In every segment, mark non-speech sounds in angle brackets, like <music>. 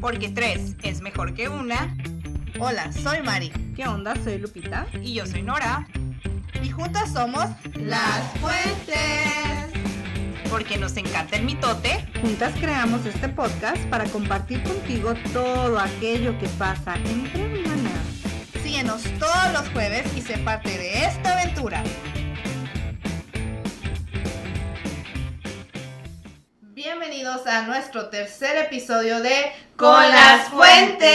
Porque tres es mejor que una. Hola, soy Mari. ¿Qué onda? Soy Lupita. Y yo soy Nora. Y juntas somos Las Fuentes. Porque nos encanta el mitote. Juntas creamos este podcast para compartir contigo todo aquello que pasa entre hermanas. Síguenos todos los jueves y sé parte de esta aventura. Bienvenidos a nuestro tercer episodio de Con las Fuentes.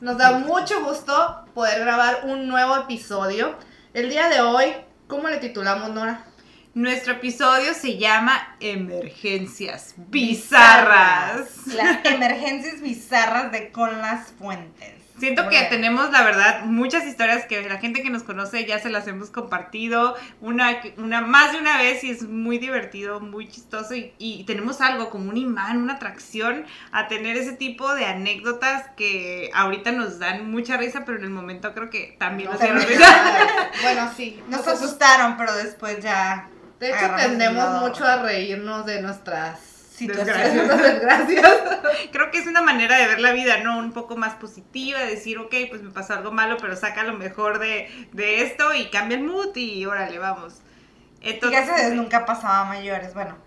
Nos da mucho gusto poder grabar un nuevo episodio. El día de hoy, ¿cómo le titulamos, Nora? Nuestro episodio se llama Emergencias Bizarras. Las emergencias bizarras de Con las Fuentes. Siento que tenemos, la verdad, muchas historias que la gente que nos conoce ya se las hemos compartido una, una más de una vez y es muy divertido, muy chistoso y, y tenemos algo como un imán, una atracción a tener ese tipo de anécdotas que ahorita nos dan mucha risa, pero en el momento creo que también nos dieron risa. <laughs> Bueno, sí. Nos asustaron, pero después ya. De hecho, tendemos mucho a reírnos de nuestras Situaciones. situaciones, desgracias. <laughs> Creo que es una manera de ver la vida, ¿no? Un poco más positiva, de decir, ok, pues me pasó algo malo, pero saca lo mejor de, de esto y cambia el mood y órale, vamos. Y Entonces, nunca pasaba mayores. Bueno,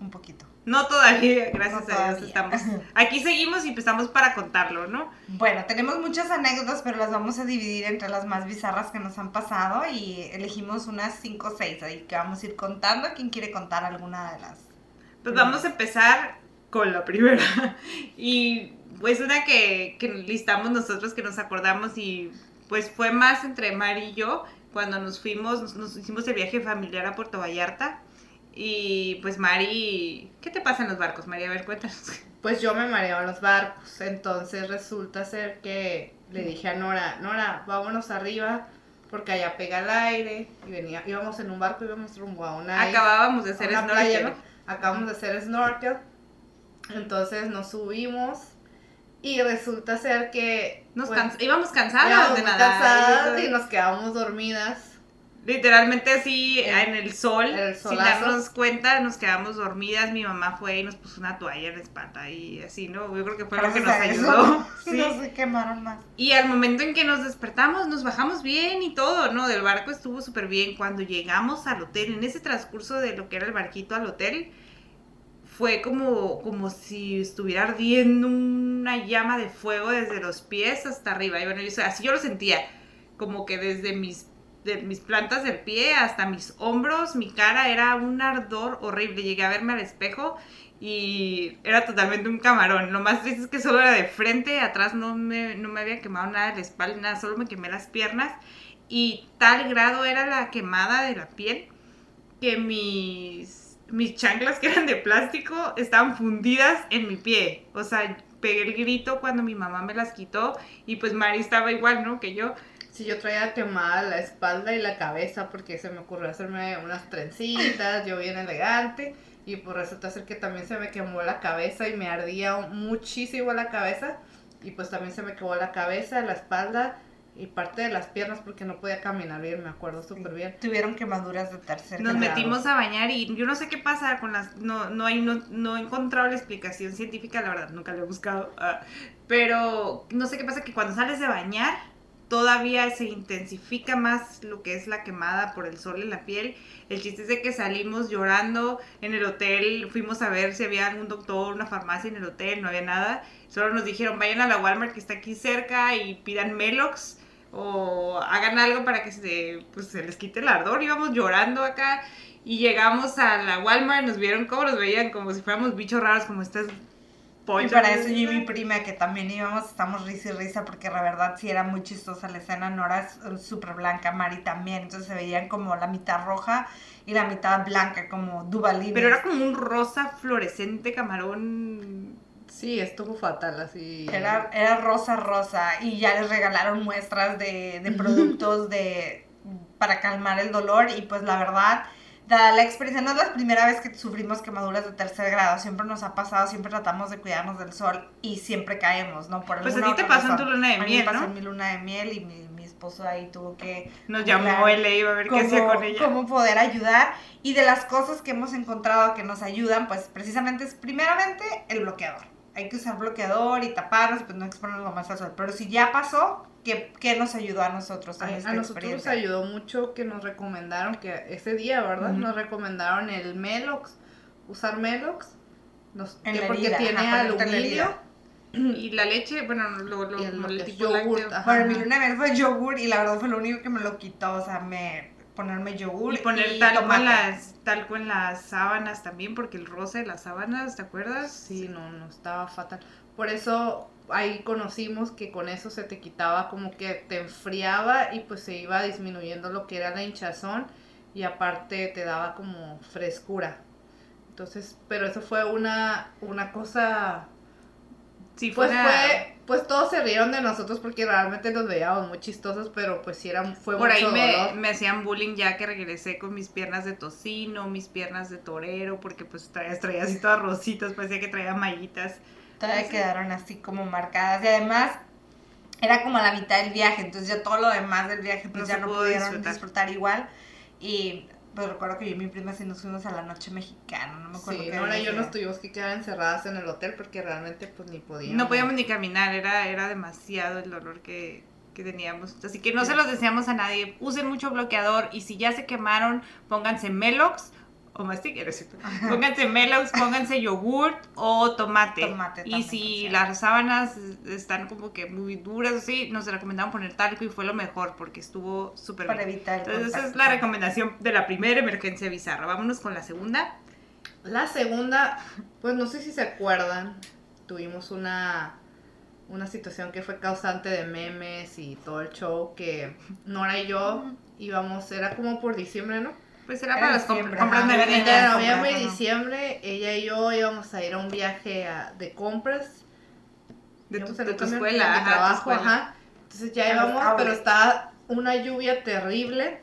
un poquito. No todavía, gracias No a Dios todavía. estamos. <laughs> Aquí seguimos y empezamos para contarlo, ¿no? Bueno, tenemos muchas anécdotas, pero las vamos a dividir entre las más bizarras que nos han pasado y elegimos unas 5 o 6 ahí que vamos a ir contando. ¿Quién quiere contar alguna de las? Pues vamos a empezar con la primera. <laughs> Y pues una que, que listamos nosotros, que nos acordamos y pues fue más entre Mari y yo cuando nos fuimos, nos, nos hicimos el viaje familiar a Puerto Vallarta. Y pues Mari, ¿qué te pasa en los barcos, María? A ver, cuéntanos. <laughs> Pues yo me mareo en los barcos, entonces resulta ser que le dije a Nora, Nora, vámonos arriba porque allá pega el aire y venía, íbamos en un barco, íbamos rumbo a una Acabábamos de hacer una playa. ¿no? Acabamos de hacer snorkel, entonces nos subimos y resulta ser que Nos pues, íbamos cansadas íbamos de nadar. cansadas y nos quedamos dormidas. Literalmente así En- el sol, el sin darnos cuenta, nos quedamos dormidas. Mi mamá fue y nos puso una toalla en la espalda y así, ¿no? Yo creo que fue lo que nos ayudó. <laughs> Sí, Sí. no se quemaron más. Y al momento en que nos despertamos, nos bajamos bien y todo, ¿no? Del barco estuvo súper bien. Cuando llegamos al hotel, en ese transcurso de lo que era el barquito al hotel, fue como, como si estuviera ardiendo una llama de fuego desde los pies hasta arriba. Y bueno, yo- así yo lo sentía, como que desde mis, de mis plantas del pie hasta mis hombros, mi cara era un ardor horrible. Llegué a verme al espejo y era totalmente un camarón. Lo más triste es que solo era de frente, atrás no me, no me había quemado nada de la espalda, nada, solo me quemé las piernas. Y tal grado era la quemada de la piel que mis, mis chanclas que eran de plástico estaban fundidas en mi pie. O sea, pegué el grito cuando mi mamá me las quitó y pues Mari estaba igual, ¿no? Que yo. Sí, yo traía quemada la espalda y la cabeza porque se me ocurrió hacerme unas trencitas, yo bien elegante, y pues resulta ser que también se me quemó la cabeza y me ardía muchísimo la cabeza, y pues también se me quemó la cabeza, la espalda y parte de las piernas porque no podía caminar bien, me acuerdo súper bien. Tuvieron quemaduras de tercer Nos grado. metimos a bañar y yo no sé qué pasa con las... No, no, hay, no, no he encontrado la explicación científica, la verdad, nunca la he buscado. ah, pero no sé qué pasa que cuando sales de bañar todavía se intensifica más lo que es la quemada por el sol en la piel. El chiste es de que salimos llorando en el hotel, fuimos a ver si había algún doctor, una farmacia en el hotel, no había nada. Solo nos dijeron, vayan a la Walmart que está aquí cerca y pidan Melox o hagan algo para que se, pues, se les quite el ardor. Íbamos llorando acá y llegamos a la Walmart, nos vieron como nos veían, como si fuéramos bichos raros, como estas Y para eso yo y mi prima, que también íbamos, estamos risa y risa, porque la verdad sí era muy chistosa la escena. Nora es eh, súper blanca, Mari también. Entonces se veían como la mitad roja y la mitad blanca, como Duvalín. Pero era como un rosa fluorescente camarón. Sí, estuvo fatal así. Era, era rosa, rosa. Y ya les regalaron muestras de, de <laughs> productos de, para calmar el dolor. Y pues la verdad, dada la experiencia, no es la primera vez que sufrimos quemaduras de tercer grado. Siempre nos ha pasado, siempre tratamos de cuidarnos del sol y siempre caemos, ¿no? Por Pues a ti te pasó en tu luna de A mí miel, me pasó ¿no? en mi luna de miel y mi, mi esposo ahí tuvo que Nos llamó él e iba a ver qué hacía con ella. cómo poder ayudar. Y de las cosas que hemos encontrado que nos ayudan, pues precisamente es primeramente el bloqueador. Hay que usar bloqueador y taparnos, pues no exponernos más al sol. Pero si ya pasó, ¿qué, qué nos ayudó a nosotros en A, esta a nosotros nos ayudó mucho que nos recomendaron, que ese día, ¿verdad? Nos recomendaron el Melox, usar Melox, nos, En que la porque herida, tiene ajá, aluminio. Y la leche, bueno, lo, lo, Y el- lo el tipo yogur, mi luna de miel fue yogur y la verdad fue lo único que me lo quitó, o sea, me ponerme yogur Y poner y talco en, las, talco en las sábanas también, porque el roce de las sábanas, ¿te acuerdas? Sí, no, no, estaba fatal. Por eso ahí conocimos que con eso se te quitaba como que te enfriaba y pues se iba disminuyendo lo que era la hinchazón y aparte te daba como frescura. Entonces, pero eso fue una, una cosa Sí, fue, Pues fue, pues todos se rieron de nosotros porque realmente nos veíamos muy chistosos, pero pues sí era, fue Por ahí me, dolor. me hacían bullying ya que regresé con mis piernas de tocino, mis piernas de torero, porque pues traía, traía así todas rositas, parecía que traía mallitas. Todavía quedaron así como marcadas y además era como la mitad del viaje, entonces ya todo lo demás del viaje pues No ya no pudieron disfrutar. disfrutar. igual y pues recuerdo que yo y mi prima sí nos fuimos a la noche mexicana, no me acuerdo Sí, qué había yo nos tuvimos que quedar encerradas en el hotel porque realmente pues ni podíamos. No podíamos ni caminar, era, era demasiado el dolor que, que teníamos. Así que no se los deseamos a nadie. Usen mucho bloqueador y si ya se quemaron, pónganse Melox o mastic, ¿no? Pónganse Melox, pónganse yogurt o tomate. Tomate y si las sábanas están como que muy duras, así, nos recomendaban poner talco y fue lo mejor porque estuvo súper para bien. evitar el Entonces esa es la recomendación de la primera emergencia bizarra. Vámonos con la segunda. La segunda, pues no sé si se acuerdan, tuvimos una, una situación que fue causante de memes y todo el show que Nora y yo íbamos, era como por diciembre, ¿no? Pues era Era para las comp- compras navideñas. Entre noviembre y diciembre, ella y yo íbamos a ir a un viaje a- de compras De tu, de tu escuela, de ajá, tu trabajo, escuela. ajá. Entonces ya A los íbamos, pero outlets. estaba una lluvia terrible.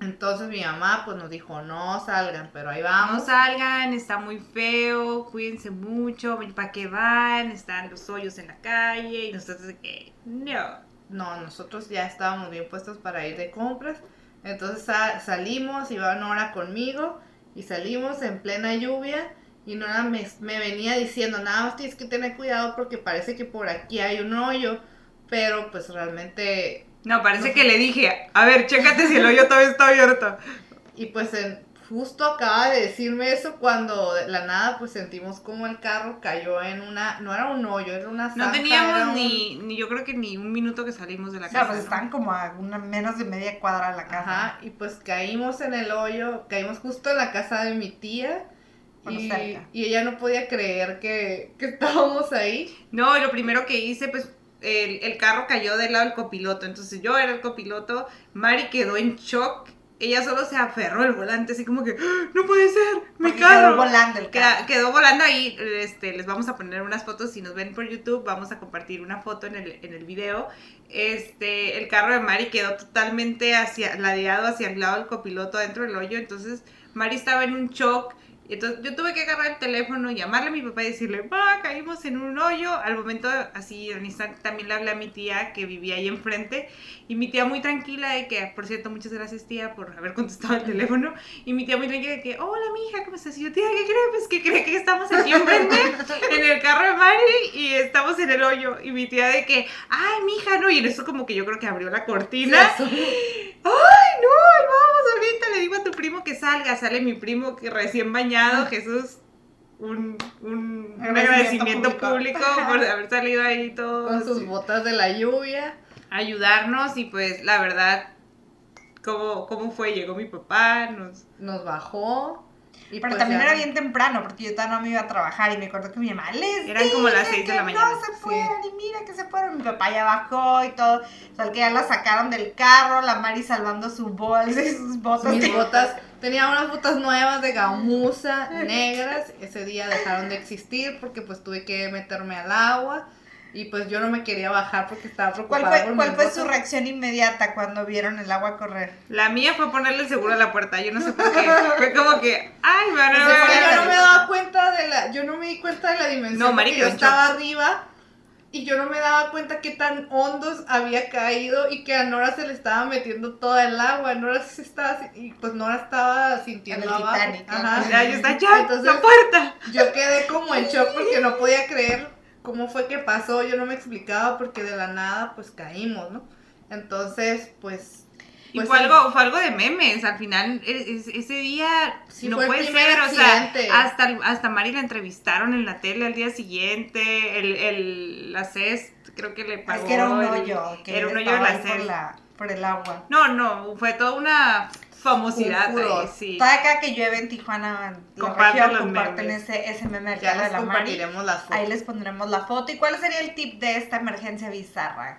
Entonces mi mamá pues nos dijo, no salgan, pero ahí No vamos. salgan, está muy feo, cuídense mucho, ¿para qué van? Están los hoyos en la calle y nosotros que no. No, nosotros ya estábamos bien puestos para ir de compras. Entonces sa- salimos, iba Nora conmigo y salimos en plena lluvia. Y Nora me, me venía diciendo, nada más tienes que tener cuidado porque parece que por aquí hay un hoyo. Pero pues realmente No, parece que le dije, a ver, chécate si el hoyo todavía está abierto. Y pues en- justo acaba de decirme eso cuando de la nada pues sentimos como el carro cayó en una, no era un hoyo, era una No zanja, era teníamos un- ni, ni, yo creo que ni un minuto que salimos de la O sea, casa. pues ¿no? están como a una, menos de media cuadra de la casa. Ajá, y pues caímos en el hoyo, caímos justo en la casa de mi tía. Bueno, Y, cerca. y ella no podía creer que, que estábamos ahí. No, y lo primero que hice, pues, el, el carro cayó del lado del copiloto. Entonces yo era el copiloto, Mari quedó en shock. Ella solo se aferró al volante, así como que, "¡Ah! no puede ser, mi Porque quedó carro. volando el Queda- carro. quedó volando ahí. Este, les vamos a poner unas fotos. Si nos ven por YouTube, vamos a compartir una foto en el, en el video. Este, el carro de Mari quedó totalmente hacia, ladeado hacia el lado del copiloto adentro del hoyo. Entonces, Mari estaba en un shock. Entonces, yo tuve que agarrar el teléfono, llamarle a mi papá y decirle, va, caímos en un hoyo. Al momento, así, al instante, también le hablé a mi tía que vivía ahí enfrente. Y mi tía muy tranquila de que, por cierto, muchas gracias tía por haber contestado el teléfono. Y mi tía muy tranquila de que, hola, mi hija, ¿cómo estás? Y yo, tía, ¿qué crees? Pues que cree que estamos aquí enfrente, <laughs> en el carro de Mari, y estamos en el hoyo. Y mi tía de que, ay, mi hija, no. Y en eso como que yo creo que abrió la cortina. Asomó. ¡Ay, no! Vamos, ahorita le digo a tu primo que salga. Sale mi primo que recién bañado, Jesús. Un, un, un agradecimiento público. público. por haber salido ahí todo. con sus botas de la lluvia. ayudarnos y pues la verdad, ¿cómo, cómo fue? Llegó mi papá, nos... Nos bajó. Y Pero pues también ya- era bien temprano, porque yo todavía no me iba a trabajar y me acuerdo que mi mamá les Eran como las dije seis de que la mañana, No se fueron y mira que se fueron. Mi papá ya bajó y todo. O sea, que ya la sacaron del carro, la Mari salvando su bolsa y sus botas. Mis botas, tenía unas botas nuevas de gamuza, negras. Ese día dejaron de existir porque pues tuve que meterme al agua. Y pues yo no me quería bajar porque estaba ¿Cuál preocupada fue, por cuál fue su reacción inmediata cuando vieron el agua correr? La mía fue ponerle el seguro a la puerta, yo no sé por qué. Fue como que, ay, van a ver. yo no me daba cuenta de la, yo no me di cuenta de la dimensión No, Mari porque quedó yo estaba arriba y yo no me daba cuenta qué tan hondos había caído y que a Nora se le estaba metiendo toda el agua. Nora se estaba, y pues Nora estaba sintiendo En el abajo. Titanic, ¿no? Ajá. Ya, ya está, ya, Entonces- la puerta. Yo quedé como en shock porque no podía creer cómo fue que pasó. Yo no me explicaba porque de la nada pues caímos, ¿no? Entonces, pues... Y pues, fue sí. algo, fue algo de memes, al final e- es- ese día Sí, no puede ser, o sea, hasta, hasta Mari la entrevistaron en la tele al día siguiente, el, el, la CES creo que le pagó. Es que era un el- hoyo, que era un hoyo de la por, CES. la, por el agua. No, no, fue toda una famosidad ahí, sí. Toda acá que llueve en Tijuana, en la Compartan región, los comparten memes. ese, ese meme Ya carro de les la Mari. compartiremos las fotos. Ahí les pondremos la foto. ¿Y cuál sería el tip de esta emergencia bizarra?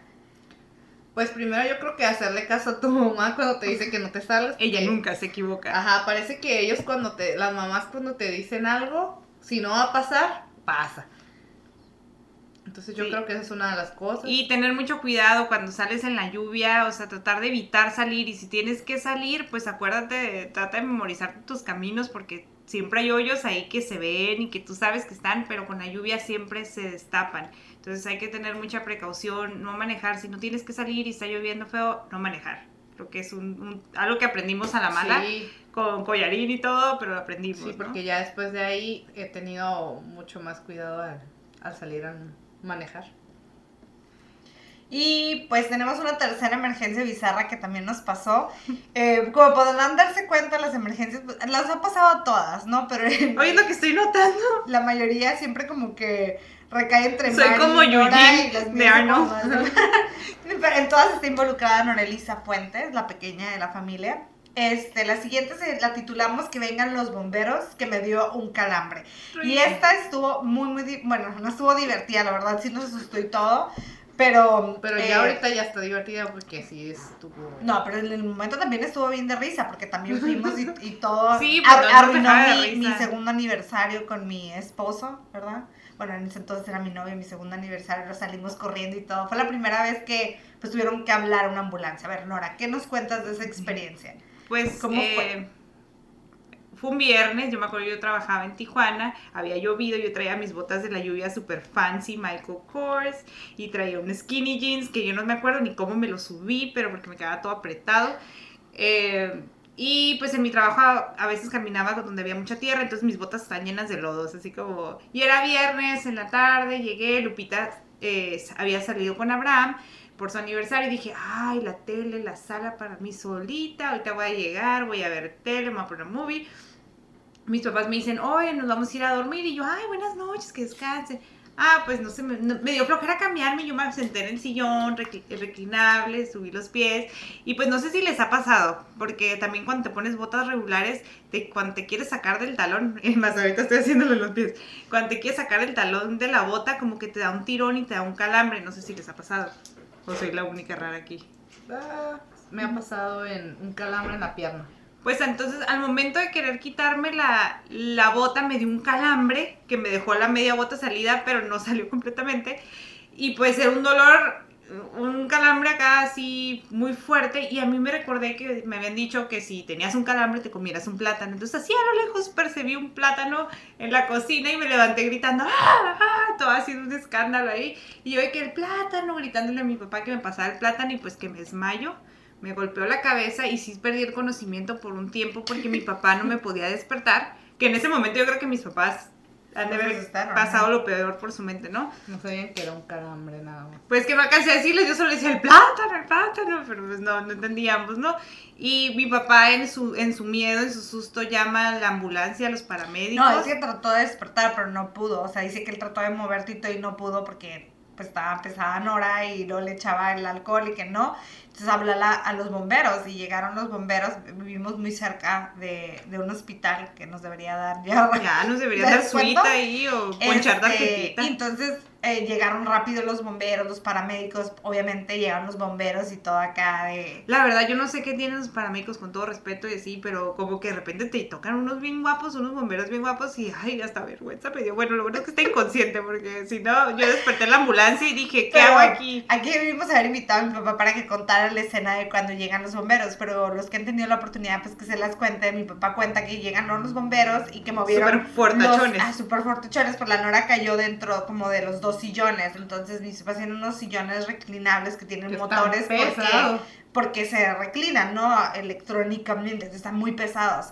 Pues primero yo creo que hacerle caso a tu mamá cuando te dice que no te salgas. Ella porque- nunca se equivoca. Ajá, parece que ellos cuando te, las mamás cuando te dicen algo, si no va a pasar, pasa. Entonces yo Sí. creo que esa es una de las cosas. Y tener mucho cuidado cuando sales en la lluvia, o sea, tratar de evitar salir y si tienes que salir, pues acuérdate, de- trata de memorizar tus caminos porque siempre hay hoyos ahí que se ven y que tú sabes que están, pero con la lluvia siempre se destapan. Entonces hay que tener mucha precaución, no manejar, si no tienes que salir y está lloviendo feo, no manejar. Creo que es un, un- algo que aprendimos a la mala, Sí, con collarín y todo, pero lo aprendimos. sí, ¿no? porque ya después de ahí he tenido mucho más cuidado al, al salir a manejar. Y pues tenemos una tercera emergencia bizarra que también nos pasó. Eh, como podrán darse cuenta, las emergencias pues, las ha pasado a todas, ¿no? Pero Oye, lo que estoy notando. la mayoría siempre como que recae entre Soy Mari como Eugene y las de Arnold. como <laughs> Pero en todas está involucrada Norelisa Fuentes, la pequeña de la familia. Este, la siguiente se, la titulamos Que vengan los bomberos, que me dio un calambre. Y esta estuvo muy, muy, bueno, no estuvo divertida, la verdad, sí nos asustó y todo, pero... Pero eh, ya ahorita ya está divertida porque sí estuvo... No, pero en el momento también estuvo bien de risa, porque también <laughs> fuimos y, y todo Sí, pues, ar- te arruinó mi, mi segundo aniversario con mi esposo, ¿verdad? Bueno, en ese entonces era mi novio, mi segundo aniversario, lo salimos corriendo y todo. Fue la primera vez que pues tuvieron que hablar a una ambulancia. A ver, Nora, ¿qué nos cuentas de esa experiencia? Pues ¿Cómo eh, fue? Fue un viernes, yo me acuerdo yo trabajaba en Tijuana, había llovido, yo traía mis botas de la lluvia super fancy Michael Kors y traía un skinny jeans que yo no me acuerdo ni cómo me lo subí, pero porque me quedaba todo apretado. Eh, y pues en mi trabajo a, veces caminaba donde había mucha tierra, entonces mis botas estaban llenas de lodos, así como... Y era viernes en la tarde, llegué, Lupita eh, había salido con Abraham por su aniversario y dije, ay, la tele, la sala para mí solita, ahorita voy a llegar, voy a ver tele, me voy a poner movie. Mis papás me dicen, oye, nos vamos a ir a dormir y yo, ay, buenas noches, que descansen. Ah, pues no sé, me, dio flojera cambiarme, yo me senté en el sillón recli- reclinable, subí los pies y pues no sé si les ha pasado, porque también cuando te pones botas regulares, te, cuando te quieres sacar del talón, <laughs> más, ahorita estoy haciéndolo en los pies, cuando te quieres sacar el talón de la bota, como que te da un tirón y te da un calambre, no sé si les ha pasado, o soy la única rara aquí. Ah, me ha pasado en un calambre en la pierna. Pues entonces al momento de querer quitarme la, la bota me dio un calambre que me dejó la media bota salida, pero no salió completamente. Y pues era un dolor, un calambre acá así muy fuerte. Y a mí me recordé que me habían dicho que si tenías un calambre te comieras un plátano. Entonces así a lo lejos percibí un plátano en la cocina y me levanté gritando, ¡ah! ah", Todo así un escándalo ahí. Y yo de que el plátano, gritándole a mi papá que me pasara el plátano y pues que me desmayo me golpeó la cabeza y sí perdí el conocimiento por un tiempo porque mi papá no me podía despertar, que en ese momento yo creo que mis papás han de Se haber pasado lo peor por su mente, ¿no? No sabían que era un calambre nada más. Pues que no alcancé a decirles, yo solo decía el plátano, el plátano, pero pues no, no entendíamos, ¿no? Y mi papá en su, en su miedo, en su susto, llama a la ambulancia, a los paramédicos. No, es que trató de despertar, pero no pudo. O sea, dice que él trató de moverte y todo y no pudo porque pues estaba pesada Nora y no le echaba el alcohol y que no. Entonces habló a, los bomberos y llegaron los bomberos. Vivimos muy cerca de, de un hospital que nos debería dar ya. Ya nos debería ¿Te dar suite ahí o ponchar Este, tarjetita. entonces eh, llegaron rápido los bomberos, los paramédicos. Obviamente llegaron los bomberos y todo acá de... La verdad, yo no sé qué tienen los paramédicos con todo respeto y así, pero como que de repente te tocan unos bien guapos, unos bomberos bien guapos y ay, hasta vergüenza me dio. Bueno, lo bueno es que está inconsciente porque si no, yo desperté en la ambulancia y dije, ¿qué Pero hago aquí? Aquí debimos haber invitado a mi papá para que contara la escena de cuando llegan los bomberos, pero los que han tenido la oportunidad, pues que se las cuente. Mi papá cuenta que llegan los bomberos y que movieron. Súper fortachones. Los, ah, súper fortachones, pues la Nora cayó dentro como de los dos los sillones. Entonces mis papás tienen unos sillones reclinables que tienen Que motores porque, porque se reclinan, ¿no? Electrónicamente, están muy pesados.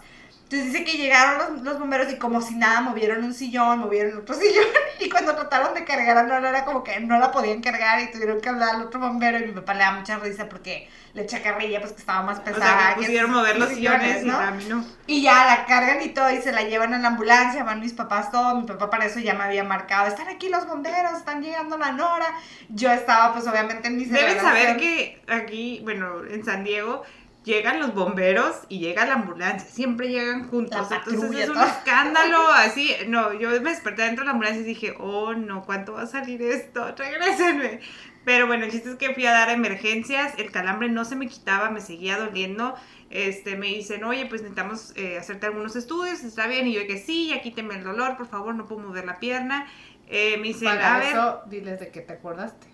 Entonces dice que llegaron los, los bomberos y como si nada movieron un sillón, movieron otro <laughs> sillón y cuando trataron de cargar a Nora era como que no la podían cargar y tuvieron que hablar al otro bombero y mi papá le da mucha risa porque le echa carrilla pues que estaba más O pesada. sea, que que pusieron sus- mover los sillones y ¿no? a mí no. Y ya la cargan y todo y se la llevan a la ambulancia, van mis papás todo, mi papá para eso ya me había marcado, están aquí los bomberos, están llegando la Nora. Yo estaba pues obviamente en mi Deben saber que aquí, bueno, en San Diego, llegan los bomberos y llega la ambulancia. Siempre llegan juntos. La Entonces es un todo. escándalo así. No, yo me desperté dentro de la ambulancia y dije, oh no, ¿cuánto va a salir esto? Regrésenme. Pero bueno, el chiste es que fui a dar emergencias. El calambre no se me quitaba, me seguía doliendo. Este, me dicen, oye, pues necesitamos eh, hacerte algunos estudios, ¿está bien? Y yo que sí, ya quíteme el dolor, por favor, no puedo mover la pierna. Eh, me dicen, a Para ver, eso, diles de qué te acordaste.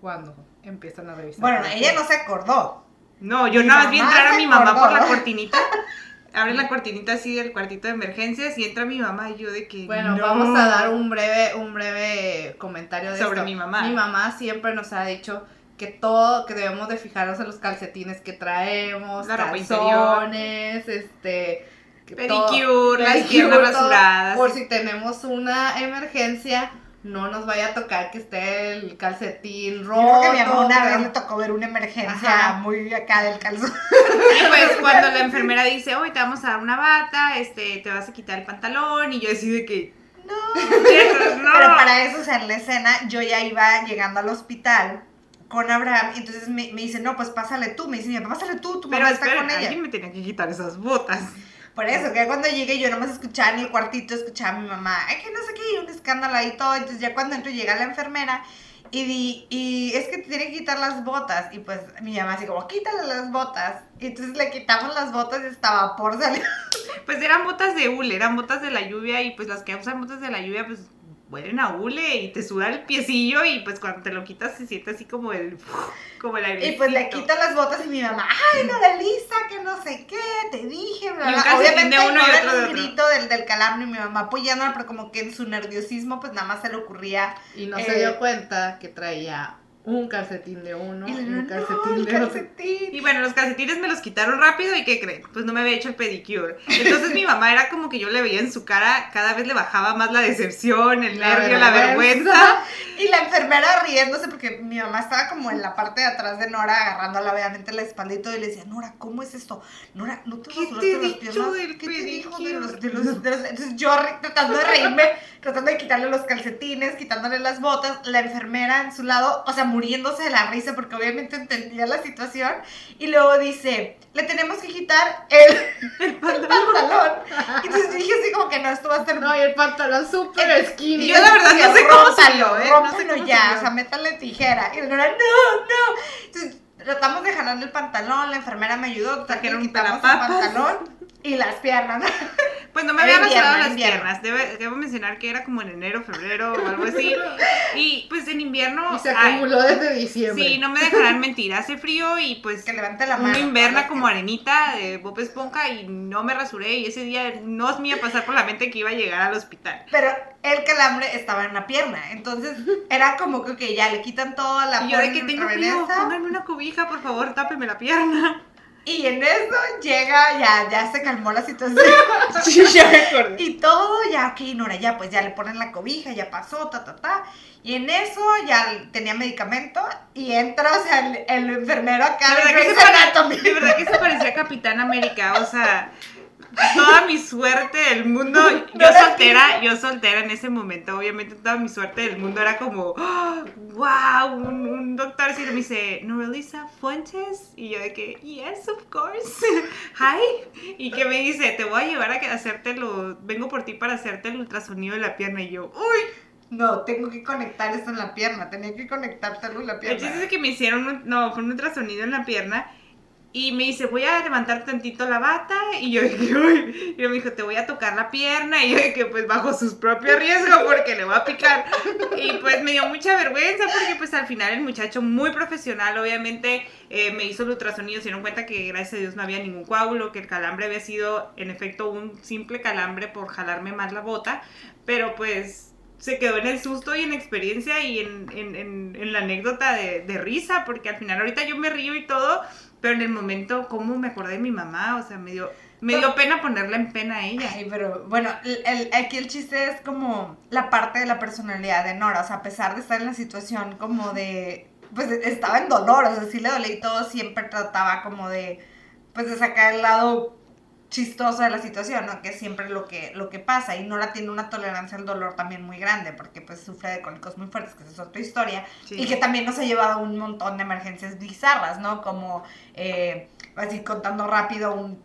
Cuando empiezan a revisar. Bueno, la ella no se acordó. No, yo Mi nada más vi entrar a mi mamá por la cortinita. <laughs> Abre la cortinita así del cuartito de emergencias y entra mi mamá y yo de que. Bueno, no. vamos a dar un breve, un breve comentario de Sobre esto. mi mamá. Mi mamá siempre nos ha dicho que todo, que debemos de fijarnos en los calcetines que traemos, La ropa calzones, este... Pedicure, las piernas rasuradas. Por si tenemos una emergencia, no nos vaya a tocar que esté el calcetín Yo roto. creo que mi mamá una vez le tocó ver una emergencia Ajá. muy acá del calzón. <laughs> Y pues <laughs> cuando la enfermera dice, hoy te vamos a dar una bata, este, te vas a quitar el pantalón. Y yo así de que. No. no. Pero para eso, o sea, en la escena, yo ya iba llegando al hospital con Abraham. Y entonces me, me dice, no, pues pásale tú. Me dice, mi papá, pásale tú, tu Pero mamá está esperen, con ella. alguien me tenía que quitar esas botas. Por eso, que cuando llegué yo nomás escuchaba en el cuartito, escuchaba a mi mamá, ay, que no sé qué, un escándalo ahí todo. Entonces ya cuando entro llega la enfermera y, di, y es que te tiene que quitar las botas. Y pues mi mamá así como, quítale las botas. Y entonces le quitamos las botas y estaba por salir. <laughs> Pues eran botas de hule, eran botas de la lluvia y pues las que usan botas de la lluvia pues huelen a hule y te suda el piecillo y pues cuando te lo quitas se siente así como el <laughs> como el Y pues le airecito. quita las botas y mi mamá, ay, Nora Lisa, que no sé qué, te dije, bla, bla. Obviamente de uno y no era otro de otro. grito del, del calambre y mi mamá apoyándola, pero como que en su nerviosismo pues nada más se le ocurría Y no Eh, se dio cuenta que traía un calcetín de uno y un no, calcetín de otro. calcetín. Y bueno, los calcetines me los quitaron rápido y ¿qué creen? Pues no me había hecho el pedicure. Entonces mi mamá era como que yo le veía en su cara, cada vez le bajaba más la decepción, el La nervio, la vergüenza. vergüenza. <laughs> Y la enfermera riéndose porque mi mamá estaba como en la parte de atrás de Nora agarrándola obviamente la espaldita y le decía, Nora, ¿cómo es esto? Nora, ¿no te ¿Qué te he las dicho piernas? del ¿Qué te dijo de los, de los- de los-" Entonces yo tratando de reírme, tratando de quitarle los calcetines, quitándole las botas, la enfermera en su lado, o sea, muriéndose de la risa porque obviamente entendía la situación y luego dice, le tenemos que quitar el, <laughs> el pantalón. Y entonces dije así como que no, esto va a ser No, y el pantalón súper El- skinny. Y yo la verdad no sé cómo salió, ¿eh? No sé rómpalo cómo ya, salió. o sea, métale tijera. Y Nora, no, no. Entonces, tratamos de jalarle el pantalón, la enfermera me ayudó, Trajeron el pantalón y las piernas. <laughs> Pues no me había era las piernas. Debe- debo mencionar que era como en enero, febrero o algo así. <laughs> Y pues en invierno. Y se ay, acumuló desde diciembre. sí, no me dejarán mentir. Hace frío y pues Que levante la mano. inverna como arenita de Bob Esponja y no me rasuré. Y ese día no me iba a pasar por la mente que iba a llegar al hospital. Pero el calambre estaba en la pierna, entonces era como que ok, ya le quitan toda la Y yo de que tengo frío, pónganme una cobija, por favor, tápeme la pierna. Y en eso llega, ya, ya se calmó la situación. <laughs> ya me acordé. Y todo, ya, ok, Nora, ya, pues ya le ponen la cobija, ya pasó, ta, ta, ta. Y en eso ya tenía medicamento y entra, o sea, el, el enfermero acá De verdad, que se pare- Anatomy. de verdad que se parecía Capitán América, o sea, toda mi suerte del mundo, yo soltera, yo soltera en ese momento, obviamente toda mi suerte del mundo era como, wow, un, un doctor así me dice, Norelisa Fuentes, y yo de que, yes, of course, <laughs> hi, y que me dice, te voy a llevar a que hacerte lo, vengo por ti para hacerte el ultrasonido de la pierna, y yo, uy, No, tengo que conectar esto en la pierna, tenía que conectártelo en la El pierna. chiste es que me hicieron, un, no, fue un ultrasonido en la pierna y me dice, voy a levantar tantito la bata y yo dije, uy, y me dijo, te voy a tocar la pierna y yo dije, pues bajo sus propios riesgos porque le voy a picar. Y pues me dio mucha vergüenza porque pues al final el muchacho muy profesional obviamente eh, me hizo el ultrasonido, se dieron cuenta que gracias a Dios no había ningún coágulo, que el calambre había sido en efecto un simple calambre por jalarme más la bota, pero pues se quedó en el susto y en experiencia y en, en, en, en la anécdota de, de risa, porque al final ahorita yo me río y todo, pero en el momento, ¿cómo me acordé de mi mamá? O sea, me dio, me dio pena ponerla en pena a ella. Ay, pero bueno, el, el- aquí el chiste es como la parte de la personalidad de Nora, o sea, a pesar de estar en la situación como de, pues estaba en dolor, o sea, sí le dolía y todo, siempre trataba como de, pues de sacar el lado chistoso de la situación, ¿no? Que es siempre lo que, lo que pasa. Y Nora tiene una tolerancia al dolor también muy grande, porque pues sufre de cólicos muy fuertes, que esa es otra historia. Sí. Y que también nos ha llevado a un montón de emergencias bizarras, ¿no? Como, eh, así contando rápido, un,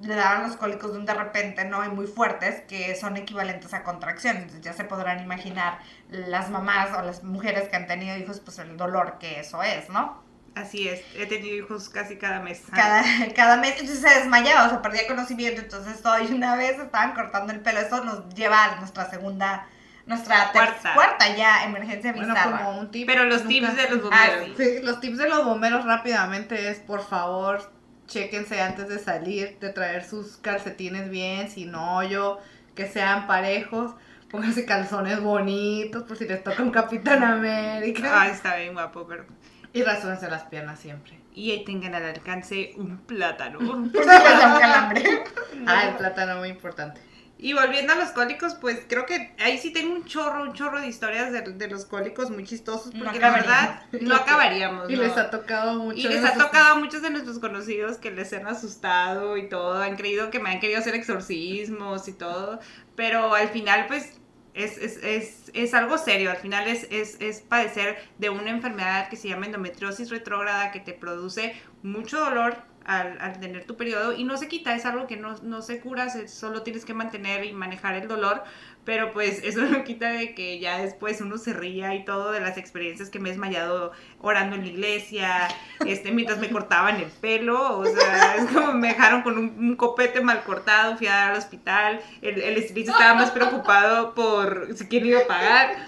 le daban los cólicos de un de repente, ¿no? Y muy fuertes, que son equivalentes a contracciones. Entonces ya se podrán imaginar las mamás o las mujeres que han tenido hijos, pues el dolor que eso es, ¿no? Así es, he tenido hijos casi cada mes. Cada, <laughs> cada mes, entonces se desmayaba, o sea, perdía conocimiento, entonces hoy una vez estaban cortando el pelo, eso nos lleva a nuestra segunda, nuestra Cuarta. cuarta ya emergencia Bueno, bizarra. como un tip. Pero los nunca- tips de los Ah, bomberos. sí. Sí, los tips de los bomberos rápidamente es, por favor, chéquense antes de salir, de traer sus calcetines bien, sin hoyo, que sean parejos, pónganse calzones bonitos por si les toca un Capitán América. Ay, está bien guapo, pero... Y rasúrense las piernas siempre. Y ahí tengan al alcance un plátano. <laughs> Por <laughs> si les da un calambre. Ah, el plátano muy importante. Y volviendo a los cólicos, pues creo que ahí sí tengo un chorro, un chorro de historias de, de los cólicos muy chistosos, No porque la verdad acabaríamos. no acabaríamos. Y ¿no? les ha tocado mucho. Y les ha tocado a muchos de nuestros conocidos que les han asustado y todo, han creído que me han querido hacer exorcismos y todo, pero al final pues es, es, es, es algo serio, al final es, es, padecer de una enfermedad que se llama endometriosis retrógrada que te produce mucho dolor al, al tener tu periodo. Y no se quita, es algo que no, no se cura, se- solo tienes que mantener y manejar el dolor, pero pues eso <laughs> no quita de que ya después uno se ría y todo de las experiencias que me he desmayado orando en la iglesia, este, mientras me cortaban el pelo, o sea, es como me dejaron con un, un copete mal cortado, fui a dar al hospital, el, el estilista estaba más preocupado por si quién iba a pagar.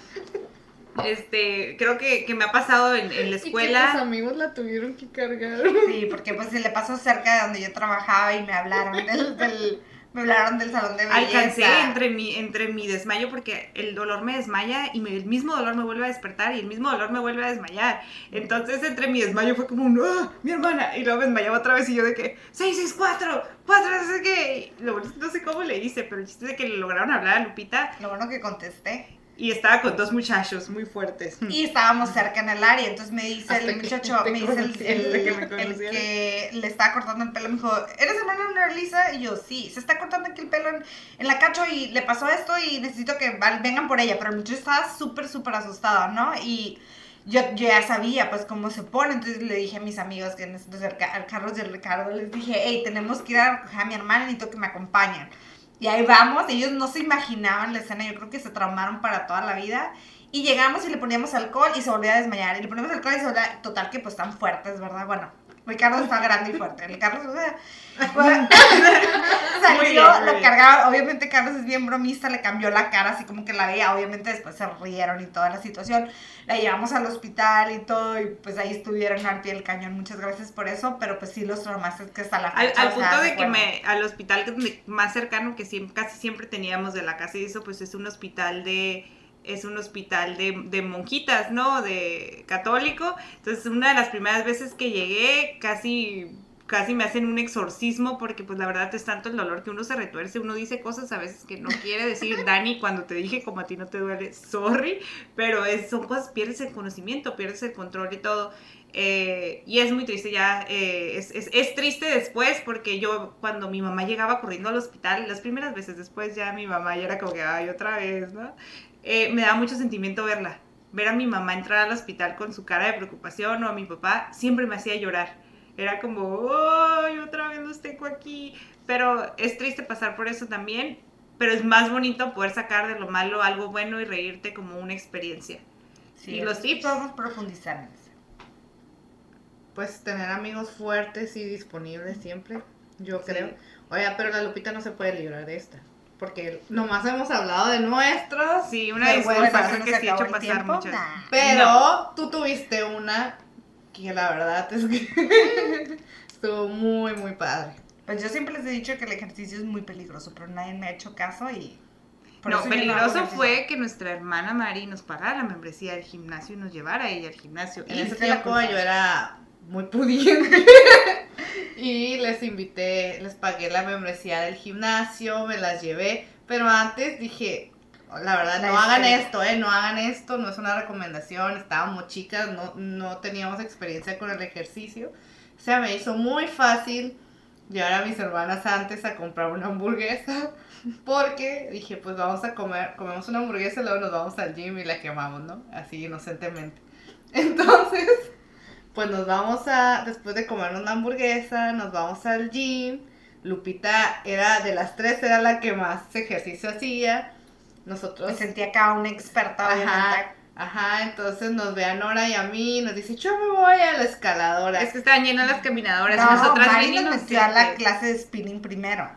Este, creo que, que me ha pasado en, en la Y que escuela. tus amigos la tuvieron que cargar. Sí, porque pues se le pasó cerca de donde yo trabajaba y me hablaron del, del- me hablaron del salón de belleza. Alcancé entre mi, entre mi desmayo porque el dolor me desmaya y me- el mismo dolor me vuelve a despertar y el mismo dolor me vuelve a desmayar. Entonces entre mi desmayo fue como un ¡Ah! mi hermana y luego me desmayaba otra vez y yo de que 664, 4, no sé qué. No sé cómo le hice, pero el chiste es de que le lograron hablar a Lupita Lo bueno que contesté. Y estaba con dos muchachos muy fuertes. <laughs> Y estábamos cerca en el área, entonces me dice Hasta el muchacho, me dice el, el- que me el conocieron. que le estaba cortando el pelo, me dijo, ¿eres hermana de Ana Lisa? Y yo, sí, se está cortando aquí el pelo en, en la cacho y le pasó esto y necesito que val- vengan por ella, pero el muchacho estaba súper, súper asustado, ¿no? Y yo, yo ya sabía, pues, cómo se pone, entonces le dije a mis amigos, que al Carlos y al Ricardo, les dije, hey, tenemos que ir a recoger a mi hermana, necesito que me acompañen. Y ahí vamos, ellos no se imaginaban la escena, yo creo que se traumaron para toda la vida. Y llegamos y le poníamos alcohol y se volvía a desmayar. Y le poníamos alcohol y se volvía, total que pues tan fuertes, ¿verdad? Bueno, Ricardo está grande y fuerte. El Carlos eh, fue- salió, lo cargaba. Obviamente Carlos es bien bromista, le cambió la cara así como que la veía. Obviamente después se rieron y toda la situación. La llevamos al hospital y todo y pues ahí estuvieron al pie del cañón. Muchas gracias por eso, pero pues sí los traumaste que hasta la Al, fecha. al sea, punto de que me, al hospital más cercano que siempre, casi siempre teníamos de la casa y eso, pues es un hospital de, es un hospital de, de monjitas, ¿no? De católico. Entonces, una de las primeras veces que llegué, casi casi me hacen un exorcismo porque pues la verdad es tanto el dolor que uno se retuerce, uno dice cosas a veces que no quiere decir, <laughs> Dani, cuando te dije como a ti no te duele, sorry, pero es, son cosas, pierdes el conocimiento, pierdes el control y todo. Eh, y es muy triste ya, eh, es, es, es triste después porque yo cuando mi mamá llegaba corriendo al hospital, las primeras veces después ya mi mamá ya era como que, ay, otra vez, ¿no? Eh, me da mucho sentimiento verla, ver a mi mamá entrar al hospital con su cara de preocupación o a mi papá, siempre me hacía llorar. Era como, ay, otra vez los tengo aquí. Pero es triste pasar por eso también, pero es más bonito poder sacar de lo malo algo bueno y reírte como una experiencia. Sí, ¿Y los tips? Podemos profundizar en eso. Pues tener amigos fuertes y disponibles siempre, yo Sí. creo. Oye, pero la Lupita no se puede librar de esta. Porque nomás hemos hablado de nuestros. Sí, una disculpa, ¿se creo que sí he acabó hecho pasar tiempo? muchas. Nah. Pero No. tú tuviste una que la verdad es que <laughs> estuvo muy, muy padre. Pues yo siempre les he dicho que el ejercicio es muy peligroso, pero nadie me ha hecho caso y Por no, peligroso fue que nuestra hermana Mari nos pagara la membresía del gimnasio y nos llevara a ella al gimnasio. En Y ese fue la tiempo yo era muy pudiente. <laughs> y les invité, les pagué la membresía del gimnasio, me las llevé. Pero antes dije, la verdad, La no hagan esto, ¿eh? No hagan esto, no es una recomendación. Estábamos chicas, no, no teníamos experiencia con el ejercicio. O sea, me hizo muy fácil llevar a mis hermanas antes a comprar una hamburguesa. Porque dije, pues vamos a comer, comemos una hamburguesa y luego nos vamos al gym y la quemamos, ¿no? Así inocentemente. <laughs> Entonces, pues nos vamos a, después de comer una hamburguesa, nos vamos al gym. Lupita era, de las tres, era la que más ejercicio hacía. Nosotros... Me sentí acá una experta, obviamente. Ajá, ajá, entonces nos ve a Nora y a mí, nos dice, yo me voy a la escaladora. Es que estaban llenas las caminadoras y No, nosotras Mari nos metió a la clase de spinning primero.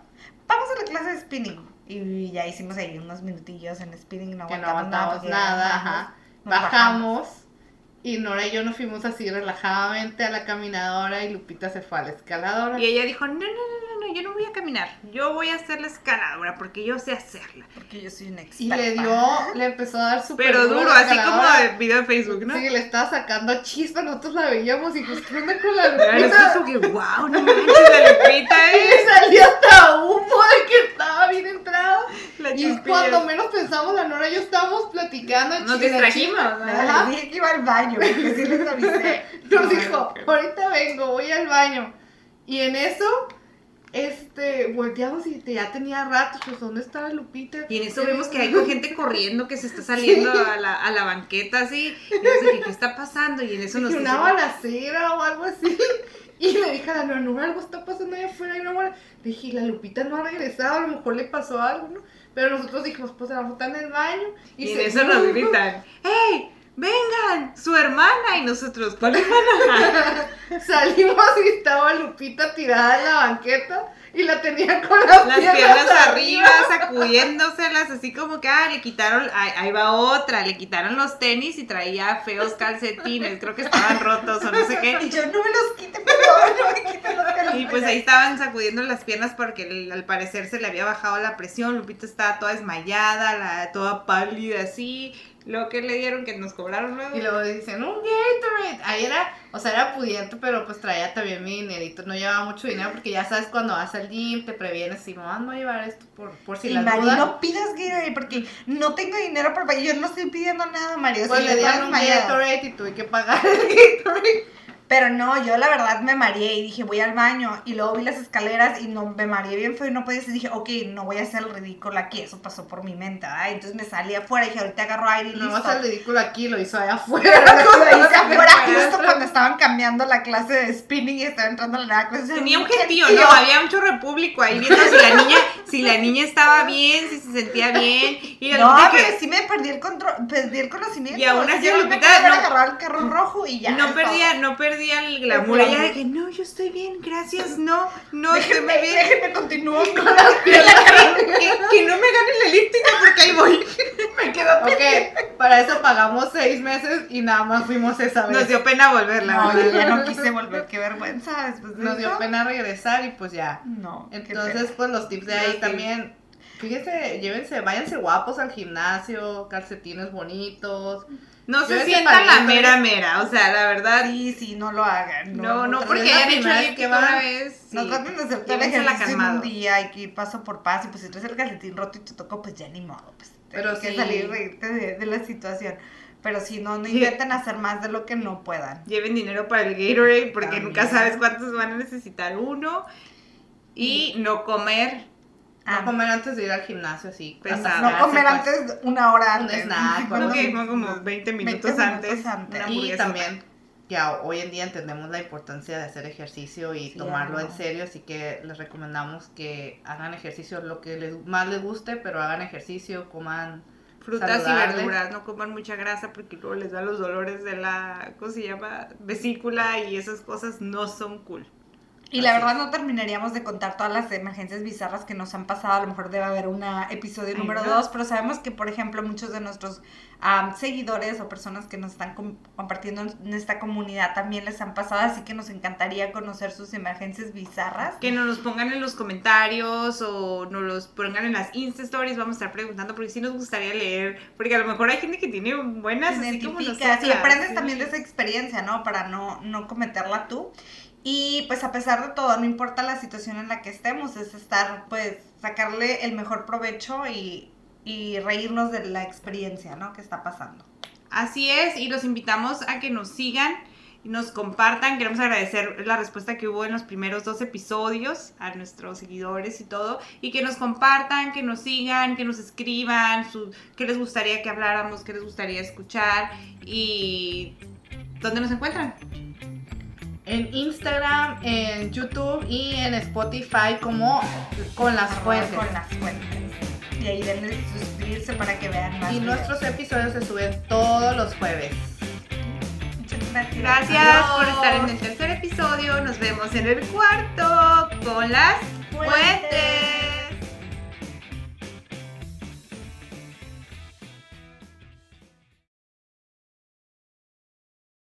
Vamos a la clase de spinning. Y ya hicimos ahí unos minutillos en spinning. No que no aguantamos nada. ajá. nos Bajamos y Nora y yo nos fuimos así relajadamente a la caminadora y Lupita se fue a la escaladora. Y ella dijo, no, no, no, no, no, yo no voy a caminar, yo voy a hacer la escaladora porque yo sé hacerla. Porque yo soy una Y experta. le dio, le empezó a dar súper Pero duro, así como el video de Facebook, ¿no? Sí, le estaba sacando chispas, nosotros la veíamos y pues, ¿qué onda con la Pero Lupita? eso que, wow, no <laughs> manches, la Lupita, Y eh. le salía hasta humo de que estaba bien entrado. La Y cuando menos pensamos, la Nora y yo estábamos platicando. Nos distrajimos. ¿no? Ajá. Dije que iba al baño, porque sí les avisé. <laughs> Nos No, dijo, no, ahorita vengo, voy al baño. Y en eso, este, volteamos y ya tenía rato, pues, ¿dónde estaba Lupita? Y en eso vemos que hay <laughs> gente corriendo que se está saliendo a la, a la banqueta así. Y sé ¿qué está pasando? Y en eso nos una balacera o algo así. <laughs> Y le dije a la Nora, no, algo está pasando allá afuera, bala. Le dije, la Lupita no ha regresado, a lo mejor le pasó algo, ¿no? Pero nosotros dijimos, pues a lo mejor está en el baño. Y en se- eso nos gritan, ¡Hey! ¡Vengan! ¡Su hermana! Y nosotros, ¿cuál hermana? <laughs> Salimos y estaba Lupita tirada en la banqueta y la tenía con las, Las piernas arriba, sacudiéndoselas, así como que, ah, le quitaron, ahí, ahí va otra, le quitaron los tenis y traía feos calcetines, creo que estaban rotos o no sé qué. Y <laughs> yo no me los quite, por favor, no me quiten los. Y pues ahí estaban sacudiendo las piernas porque el- al parecer se le había bajado la presión, Lupita estaba toda desmayada, la, toda pálida así, lo que le dieron que nos cobraron luego. Y luego dicen, un Gatorade. Ahí era, o sea, era pudiente, pero pues traía también mi dinerito. No llevaba mucho dinero porque ya sabes, cuando vas al gym te previenes si me van a llevar esto por, por si Y las Mari, dudas. no pidas Gatorade porque no tengo dinero para Yo no estoy pidiendo nada, sea, Pues le dieron un. Gatorade y tuve que pagar el <laughs> Gatorade. Pero no, yo la verdad me mareé y dije, voy al baño. Y luego vi las escaleras y no me mareé bien feo y no podía. Y dije, ok, no voy a hacer el ridículo aquí. Eso pasó por mi mente, ¿verdad? Entonces me salí afuera y dije, ahorita agarro aire y No listo. vas al ridículo aquí, lo hizo allá <laughs> afuera. lo hice afuera justo cuando estaban cambiando la clase de spinning y estaba entrando a la nueva clase. Tenía un gentío. ¿no? Había un chorro de público ahí viendo si la niña, si la niña estaba bien, si se sentía bien. Y la No, pero que sí me perdí el control, perdí el conocimiento. Y aún así Yo Lupita no- agarrar el carro rojo y ya. no perdía, todo. no perdía el glamour. El Ella de que no, yo estoy bien, gracias, <laughs> no, no, estoy Déjenme, muy bien. déjenme continuar <laughs> con la Que, que no me gane la elíptica porque ahí voy. <laughs> Me quedo Ok, para eso pagamos seis meses y nada más fuimos esa vez. Nos dio pena volverla. No, ya no quise volver, qué vergüenza después de Nos dio pena regresar y pues ya. No, Entonces, pues los tips de ahí. También. Fíjense, llévense, váyanse guapos al gimnasio, calcetines bonitos. No se ese sientan la mera mera, o sea, la verdad. Sí, sí, no lo hagan. No, no, porque porque la hayan hecho el que vez. sí. No traten de hacer todo el ejercicio un día, hay que ir paso por paso, y pues si traes el calcetín roto y te tocó, pues ya ni modo, pues Pero tienes que sí. salir y reírte de, de la situación. Pero si no, no Sí. intenten hacer más de lo que no puedan. Lleven dinero para el Gatorade porque También. nunca sabes cuántos van a necesitar uno. Y no comer. Ah, No comer antes de ir al gimnasio, así. Pesado. hasta no comer pues. antes, una hora Un antes. snack, Creo que fue como 20 minutos 20 antes. minutos antes. Y también, ya hoy en día entendemos la importancia de hacer ejercicio y Sí, tomarlo en serio, así que les recomendamos que hagan ejercicio lo que les, más les guste, pero hagan ejercicio, coman Frutas saludable. y verduras, no coman mucha grasa porque luego les da los dolores de la, ¿cómo se llama? Vesícula y esas cosas no son cool. Y la verdad no terminaríamos de contar todas las emergencias bizarras que nos han pasado. A lo mejor debe haber un episodio Ay, número no. dos, pero sabemos que, por ejemplo, muchos de nuestros am, seguidores o personas que nos están com- compartiendo en esta comunidad también les han pasado, así que nos encantaría conocer sus emergencias bizarras. Que nos los pongan en los comentarios o nos los pongan en las Insta Stories. Vamos a estar preguntando porque sí nos gustaría leer. Porque a lo mejor hay gente que tiene buenas, así como identificas y aprendes sí. también de esa experiencia, ¿no? Para no, no cometerla tú. Y pues a pesar de todo, no importa la situación en la que estemos, es estar, pues, sacarle el mejor provecho y, y reírnos de la experiencia, ¿no? Que está pasando. Así es, y los invitamos a que nos sigan y nos compartan. Queremos agradecer la respuesta que hubo en los primeros dos episodios a nuestros seguidores y todo. Y que nos compartan, que nos sigan, que nos escriban, su, qué les gustaría que habláramos, qué les gustaría escuchar y dónde nos encuentran. En Instagram, en YouTube y en Spotify como con las fuentes. Con las fuentes. Y ahí denle suscribirse para que vean más. Y videos. nuestros episodios se suben todos los jueves. Muchas gracias. Gracias Adiós. por estar en el tercer episodio. Nos vemos en el cuarto con las Fuentes. fuentes.